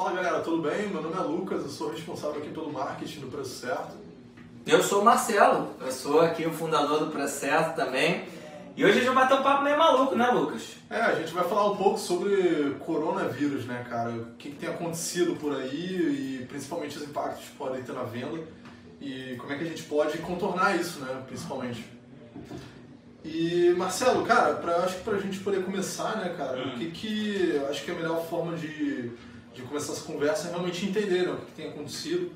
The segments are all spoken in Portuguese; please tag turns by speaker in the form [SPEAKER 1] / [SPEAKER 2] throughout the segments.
[SPEAKER 1] Fala galera, tudo bem? Meu nome é Lucas, eu sou responsável aqui pelo marketing do Preço Certo.
[SPEAKER 2] Eu sou o Marcelo, eu sou aqui o fundador do Preço Certo também. E hoje a gente vai bater um papo meio maluco, né, Lucas?
[SPEAKER 1] É, a gente vai falar um pouco sobre coronavírus, né, cara? O que, que tem acontecido por aí e principalmente os impactos que podem ter na venda e como é que a gente pode contornar isso, né, principalmente. E Marcelo, cara, pra, acho que pra gente poder começar, né, cara, hum. o que que acho que é a melhor forma de, de começar essa conversa realmente entender né, o que, tem acontecido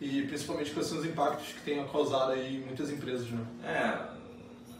[SPEAKER 1] e principalmente quais são os impactos que tem causado aí em muitas empresas, né?
[SPEAKER 2] É,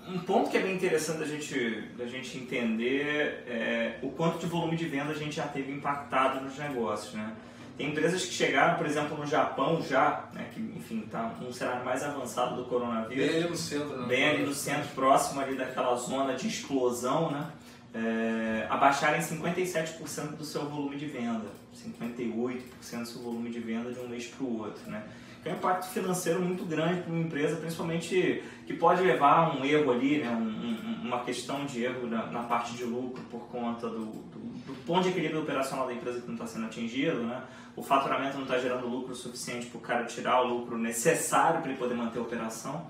[SPEAKER 2] um ponto que é bem interessante da gente, da gente entender é o quanto de volume de venda a gente já teve impactado nos negócios, né? Tem empresas que chegaram, por exemplo, no Japão já, né, que enfim está num cenário mais avançado do coronavírus.
[SPEAKER 1] Bem ali no centro, né?
[SPEAKER 2] Bem ali no centro, próximo ali daquela zona de explosão, né? É, abaixarem 57% do seu volume de venda, 58% do seu volume de venda de um mês para o outro, né? é um impacto financeiro muito grande para uma empresa, principalmente que pode levar a um erro ali, né? Um, um, uma questão de erro na, na, parte de lucro por conta do, do, do ponto de equilíbrio operacional da empresa que não está sendo atingido, né? o faturamento não está gerando lucro suficiente para o cara tirar o lucro necessário para ele poder manter a operação.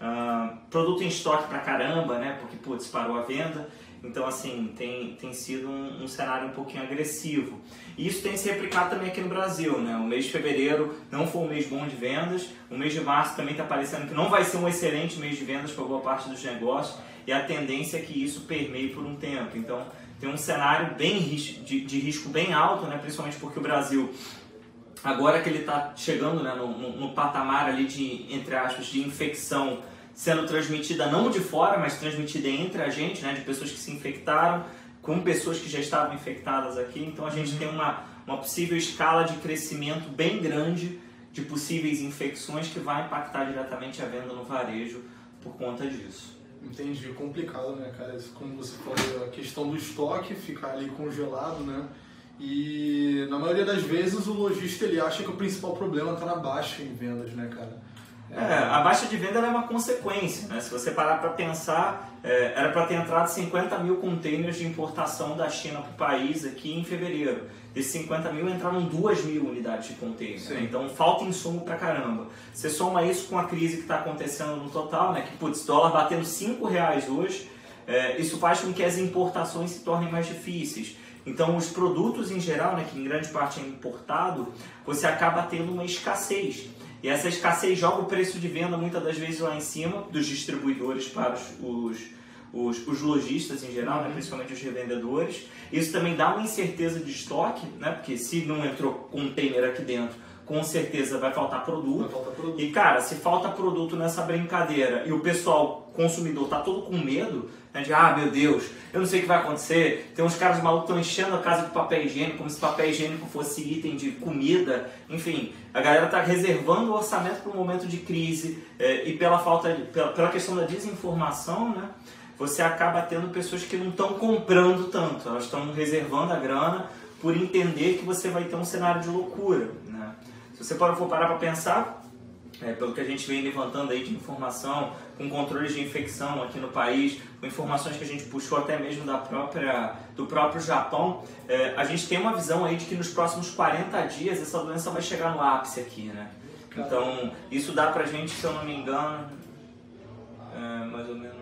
[SPEAKER 2] Uh, produto em estoque para caramba, né? Porque putz, parou a venda. Então, assim, tem, tem sido um, um, cenário um pouquinho agressivo. E isso tem se replicado também aqui no Brasil, né? O mês de fevereiro não foi um mês bom de vendas. O mês de março também está parecendo que não vai ser um excelente mês de vendas para boa parte dos negócios. E a tendência é que isso permeie por um tempo. Então, tem um cenário bem de, de risco bem alto, né? Principalmente porque o Brasil agora que ele está chegando né, no, no, no, patamar ali de, entre aspas, de infecção sendo transmitida não de fora, mas transmitida entre a gente, né, de pessoas que se infectaram com pessoas que já estavam infectadas aqui. Então a gente uhum. tem uma, uma possível escala de crescimento bem grande de possíveis infecções que vai impactar diretamente a venda no varejo por conta disso.
[SPEAKER 1] Entendi, complicado, né, cara? Como você falou, a questão do estoque ficar ali congelado, né? E na maioria das vezes o lojista ele acha que o principal problema está na baixa em vendas, né, cara?
[SPEAKER 2] É, a baixa de venda é uma consequência, né? Se você parar para pensar, é, era para ter entrado 50 mil containers de importação da China para o país aqui em fevereiro. Desses 50 mil entraram 2 mil unidades de container. Né? Então falta insumo para caramba. Você soma isso com a crise que está acontecendo no total, né? Que putz, dólar batendo 5 reais hoje, é, isso faz com que as importações se tornem mais difíceis. Então, os produtos em geral, né, que em grande parte é importado, você acaba tendo uma escassez. E essa escassez joga o preço de venda muitas das vezes lá em cima dos distribuidores para os, os, os, os lojistas em geral, né? uhum. principalmente os revendedores. Isso também dá uma incerteza de estoque, né? porque se não entrou container aqui dentro, com certeza vai faltar produto.
[SPEAKER 1] Vai faltar produto.
[SPEAKER 2] E cara, se falta produto nessa brincadeira e o pessoal consumidor tá todo com medo, né, de ah, meu Deus, eu não sei o que vai acontecer. Tem uns caras malucos que estão enchendo a casa de papel higiênico, como se papel higiênico fosse item de comida. Enfim, a galera está reservando o orçamento para um momento de crise é, e pela falta, de, pela, pela questão da desinformação, né? Você acaba tendo pessoas que não estão comprando tanto, elas estão reservando a grana por entender que você vai ter um cenário de loucura? Se você for parar para pensar, é, pelo que a gente vem levantando aí de informação, com controles de infecção aqui no país, com informações que a gente puxou até mesmo da própria, do próprio Japão, é, a gente tem uma visão aí de que nos próximos 40 dias essa doença vai chegar no ápice aqui, né? Então, isso dá pra gente, se eu não me engano, é, mais ou menos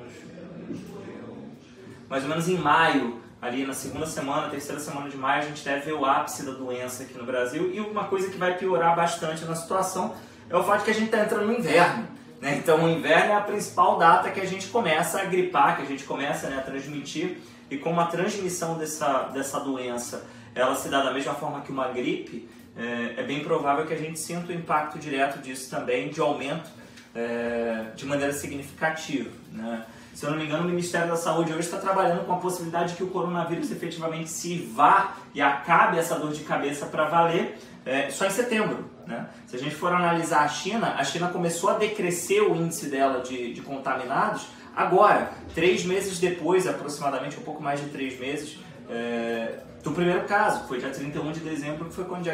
[SPEAKER 2] mais ou menos em maio, ali na segunda semana, terceira semana de maio, a gente deve ver o ápice da doença aqui no Brasil. E uma coisa que vai piorar bastante na situação é o fato de que a gente está entrando no inverno. Né? Então o inverno é a principal data que a gente começa a gripar, que a gente começa né, a transmitir. E como a transmissão dessa, dessa doença ela se dá da mesma forma que uma gripe, é, é bem provável que a gente sinta o impacto direto disso também, de aumento é, de maneira significativa. Né? Se eu não me engano, o Ministério da Saúde hoje está trabalhando com a possibilidade de que o coronavírus efetivamente se vá e acabe essa dor de cabeça para valer é, só em setembro. Né? Se a gente for analisar a China, a China começou a decrescer o índice dela de, de contaminados agora, três meses depois, aproximadamente um pouco mais de três meses, é, do primeiro caso, que foi dia 31 de dezembro, que foi quando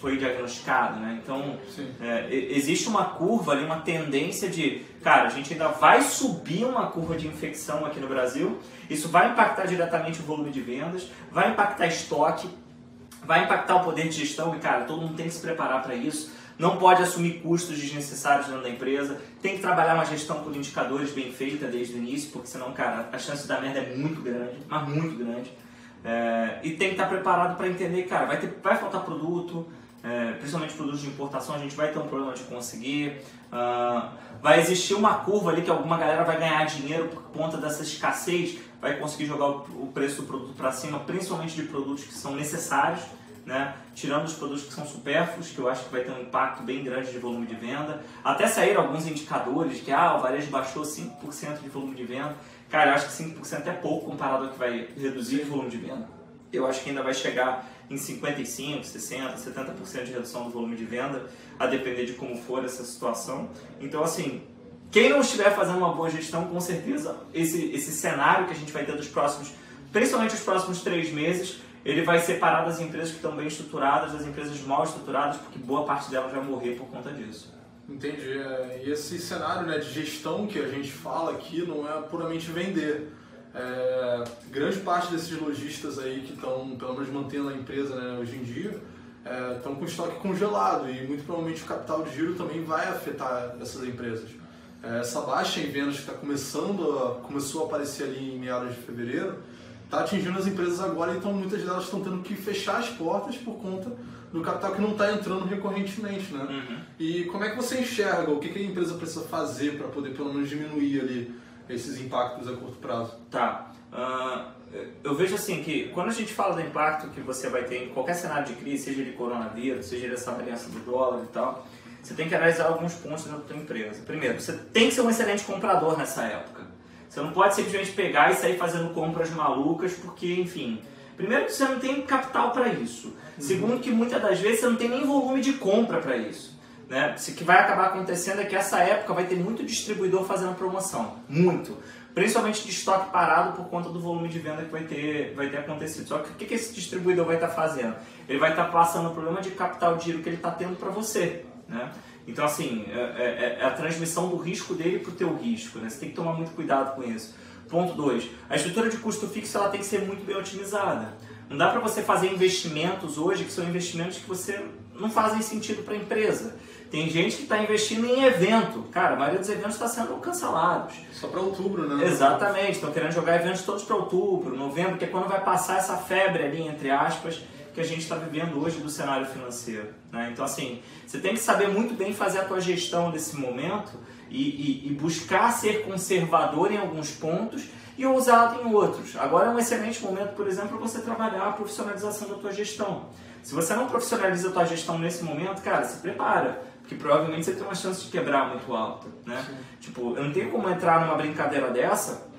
[SPEAKER 2] foi diagnosticado, né? Então, é, existe uma curva ali, uma tendência de, cara, a gente ainda vai subir uma curva de infecção aqui no Brasil, isso vai impactar diretamente o volume de vendas, vai impactar estoque, vai impactar o poder de gestão e, cara, todo mundo tem que se preparar para isso. Não pode assumir custos desnecessários dentro da empresa. Tem que trabalhar uma gestão por indicadores bem feita desde o início, porque senão, cara, a chance dar merda é muito grande, mas muito grande. É, e tem que estar preparado para entender, cara, vai, ter, vai faltar produto, é, principalmente produtos de importação, a gente vai ter um problema de conseguir. Uh, vai existir uma curva ali que alguma galera vai ganhar dinheiro por conta dessa escassez, vai conseguir jogar o preço do produto para cima, principalmente de produtos que são necessários, né? tirando os produtos que são supérfluos, que eu acho que vai ter um impacto bem grande de volume de venda. Até saíram alguns indicadores que ah, o varejo baixou 5% de volume de venda. Cara, eu acho que 5% é pouco comparado ao que vai reduzir o volume de venda. Eu acho que ainda vai chegar em 55%, 60%, 70% de redução do volume de venda, a depender de como for essa situação. Então, assim, quem não estiver fazendo uma boa gestão, com certeza, esse, esse cenário que a gente vai ter dos próximos, principalmente os próximos três meses, ele vai separar das empresas que estão bem estruturadas das empresas mal estruturadas, porque boa parte delas vai morrer por conta disso.
[SPEAKER 1] Entendi. É, e esse cenário né, de gestão que a gente fala aqui não é puramente vender. É, grande parte desses lojistas aí que estão, pelo menos, mantendo a empresa né, hoje em dia, estão é, com estoque congelado e muito provavelmente o capital de giro também vai afetar essas empresas. É, essa baixa em vendas que está começando começou a aparecer ali em meados de fevereiro está atingindo as empresas agora, então muitas delas estão tendo que fechar as portas por conta do capital que não está entrando recorrentemente, né? Uhum. E como é que você enxerga? O que, que a empresa precisa fazer para poder pelo menos diminuir ali esses impactos a curto prazo?
[SPEAKER 2] Tá. Uh, eu vejo assim que quando a gente fala do impacto que você vai ter em qualquer cenário de crise, seja de coronavírus, seja dessa variância do dólar e tal, você tem que analisar alguns pontos da tua empresa. Primeiro, você tem que ser um excelente comprador nessa época. Você não pode simplesmente pegar e sair fazendo compras malucas, porque, enfim, primeiro que você não tem capital para isso. Uhum. Segundo que muitas das vezes você não tem nem volume de compra para isso. Né? O que vai acabar acontecendo é que essa época vai ter muito distribuidor fazendo promoção. Muito. Principalmente de estoque parado por conta do volume de venda que vai ter, vai ter acontecido. Só que o que esse distribuidor vai estar tá fazendo? Ele vai estar tá passando o problema de capital de giro que ele está tendo para você. Né? Então, assim, é, é, é, a transmissão do risco dele para o teu risco. Né? Você tem que tomar muito cuidado com isso. Ponto 2. A estrutura de custo fixo ela tem que ser muito bem otimizada. Não dá para você fazer investimentos hoje que são investimentos que você não fazem sentido para a empresa. Tem gente que está investindo em evento. Cara, a maioria dos eventos está sendo cancelados.
[SPEAKER 1] Só para outubro, né?
[SPEAKER 2] Exatamente. Estão querendo jogar eventos todos para outubro, novembro, que é quando vai passar essa febre ali, entre aspas, que a gente está vivendo hoje do cenário financeiro. Né? Então, assim, você tem que saber muito bem fazer a tua gestão desse momento e, e, e buscar ser conservador em alguns pontos e ousado em outros. Agora é um excelente momento, por exemplo, para você trabalhar a profissionalização da tua gestão. Se você não profissionaliza a tua gestão nesse momento, cara, se prepara que provavelmente você tem uma chance de quebrar muito alta, né? Sim. Tipo, eu não tenho como entrar numa brincadeira dessa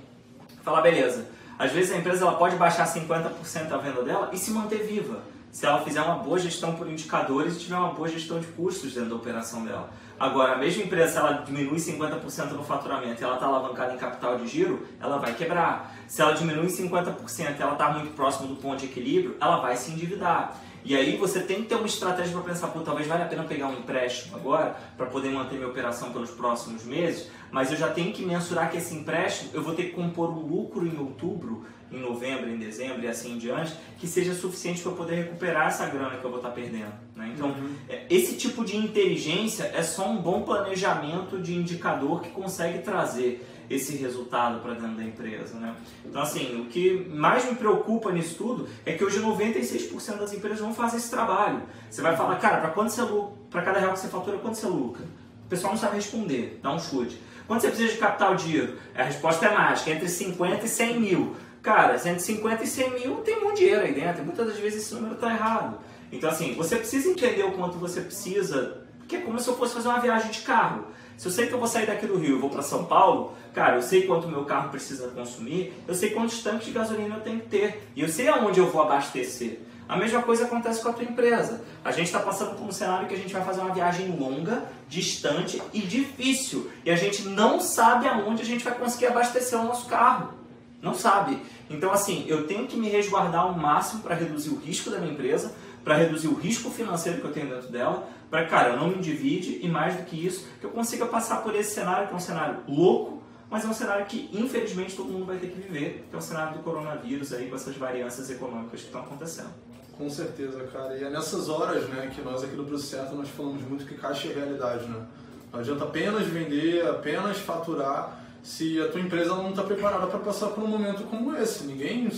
[SPEAKER 2] falar, beleza, às vezes a empresa ela pode baixar 50% a venda dela e se manter viva, se ela fizer uma boa gestão por indicadores e tiver uma boa gestão de custos dentro da operação dela. Agora, a mesma empresa, se ela diminui 50% no faturamento e ela está alavancada em capital de giro, ela vai quebrar. Se ela diminui 50% e ela está muito próximo do ponto de equilíbrio, ela vai se endividar. E aí você tem que ter uma estratégia para pensar, pô, talvez valha a pena pegar um empréstimo agora para poder manter minha operação pelos próximos meses, mas eu já tenho que mensurar que esse empréstimo eu vou ter que compor um lucro em outubro, em novembro, em dezembro e assim em diante, que seja suficiente para eu poder recuperar essa grana que eu vou estar tá perdendo. Né? Então, uhum. É, esse tipo de inteligência é só um bom planejamento de indicador que consegue trazer esse resultado para dentro da empresa. Né? Então, assim, o que mais me preocupa nisso tudo é que hoje 96% das empresas vão fazer esse trabalho. Você vai falar, cara, para quanto você para cada real que você fatura, quanto você lucra? O pessoal não sabe responder, dá um chute. Quanto você precisa de capital de dinheiro? A resposta é mágica, entre 50 e 100 mil. Cara, entre 50 e 100 mil tem muito dinheiro aí dentro, muitas das vezes esse número está errado. Então, assim, você precisa entender o quanto você precisa, porque é como se eu fosse fazer uma viagem de carro. Se eu sei que eu vou sair daqui do Rio e vou para São Paulo, cara, eu sei quanto meu carro precisa consumir, eu sei quantos tanques de gasolina eu tenho que ter e eu sei aonde eu vou abastecer. A mesma coisa acontece com a tua empresa. A gente está passando por um cenário que a gente vai fazer uma viagem longa, distante e difícil. E a gente não sabe aonde a gente vai conseguir abastecer o nosso carro. Não sabe. Então, assim, eu tenho que me resguardar ao máximo para reduzir o risco da minha empresa, para reduzir o risco financeiro que eu tenho dentro dela, para, cara, eu não me divide e mais do que isso, que eu consiga passar por esse cenário, que é um cenário louco, mas é um cenário que, infelizmente, todo mundo vai ter que viver, que é o cenário do coronavírus aí, com essas variâncias econômicas que estão acontecendo.
[SPEAKER 1] Com certeza, cara. E é nessas horas, né, que nós aqui do Processo nós falamos muito que caixa é realidade, né? Não adianta apenas vender, apenas faturar, se a tua empresa não está preparada para passar por um momento como esse. Ninguém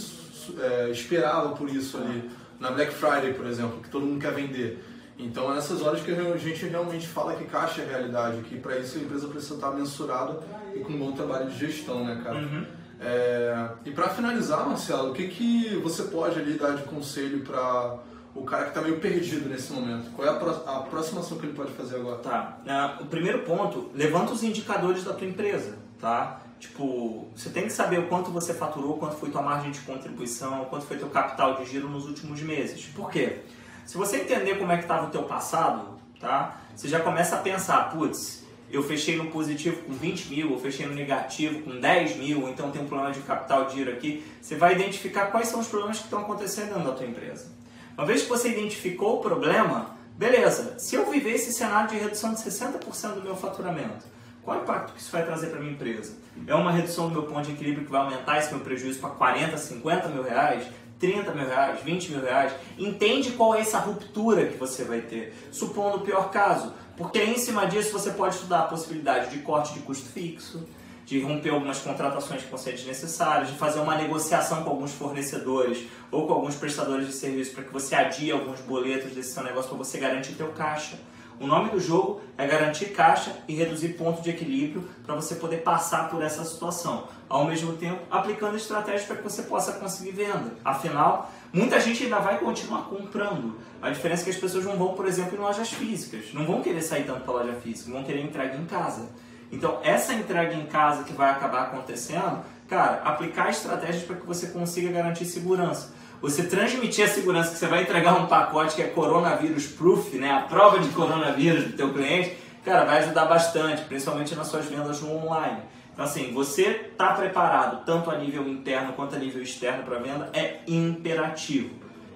[SPEAKER 1] é, esperava por isso ali na Black Friday, por exemplo, que todo mundo quer vender. Então é nessas horas que a gente realmente fala que caixa é realidade, que para isso a empresa precisa estar mensurada e com um bom trabalho de gestão, né, cara? Uhum. É, e para finalizar, Marcelo, o que, que você pode ali dar de conselho para o cara que está meio perdido nesse momento? Qual é a, a próxima ação que ele pode fazer agora?
[SPEAKER 2] Tá. Uh, o primeiro ponto, levanta os indicadores da tua empresa, tá? Tipo, você tem que saber o quanto você faturou, quanto foi tua margem de contribuição, quanto foi teu capital de giro nos últimos meses. Por quê? Se você entender como é que estava o teu passado, tá? Você já começa a pensar, putz, eu fechei no positivo com 20 mil, eu fechei no negativo com 10 mil, então tem um problema de capital de giro aqui. Você vai identificar quais são os problemas que estão acontecendo da tua empresa. Uma vez que você identificou o problema, beleza, se eu viver esse cenário de redução de 60% do meu faturamento, qual é o impacto que isso vai trazer para minha empresa? É uma redução do meu ponto de equilíbrio que vai aumentar esse meu prejuízo para 40, 50 mil reais? 30 mil reais, 20 mil reais, entende qual é essa ruptura que você vai ter, supondo o pior caso, porque em cima disso você pode estudar a possibilidade de corte de custo fixo, de romper algumas contratações que vão ser desnecessárias, de fazer uma negociação com alguns fornecedores ou com alguns prestadores de serviço para que você adie alguns boletos desse seu negócio para você garantir teu caixa. O nome do jogo é garantir caixa e reduzir ponto de equilíbrio para você poder passar por essa situação, ao mesmo tempo aplicando estratégias para que você possa conseguir venda. Afinal, muita gente ainda vai continuar comprando. A diferença é que as pessoas não vão, por exemplo, em lojas físicas, não vão querer sair tanto para loja física, vão querer entrega em casa. Então, essa entrega em casa que vai acabar acontecendo, cara, aplicar estratégias para que você consiga garantir segurança você transmitir a segurança que você vai entregar um pacote que é coronavírus proof, né, a prova de coronavírus do teu cliente, cara, vai ajudar bastante, principalmente nas suas vendas no online. Então assim, você está preparado tanto a nível interno quanto a nível externo para venda é imperativo.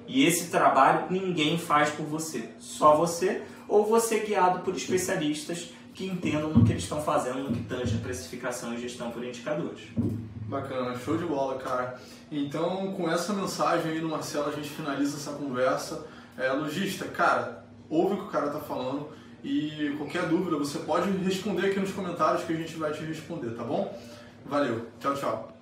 [SPEAKER 2] E esse trabalho ninguém faz por você, só você ou você guiado por especialistas que entendam no que eles estão fazendo no que tange a precificação e gestão por indicadores.
[SPEAKER 1] Bacana, show de bola, cara. Então, com essa mensagem aí do Marcelo, a gente finaliza essa conversa. É, logista, cara, ouve o que o cara tá falando e qualquer dúvida você pode responder aqui nos comentários que a gente vai te responder, tá bom? Valeu, tchau, tchau.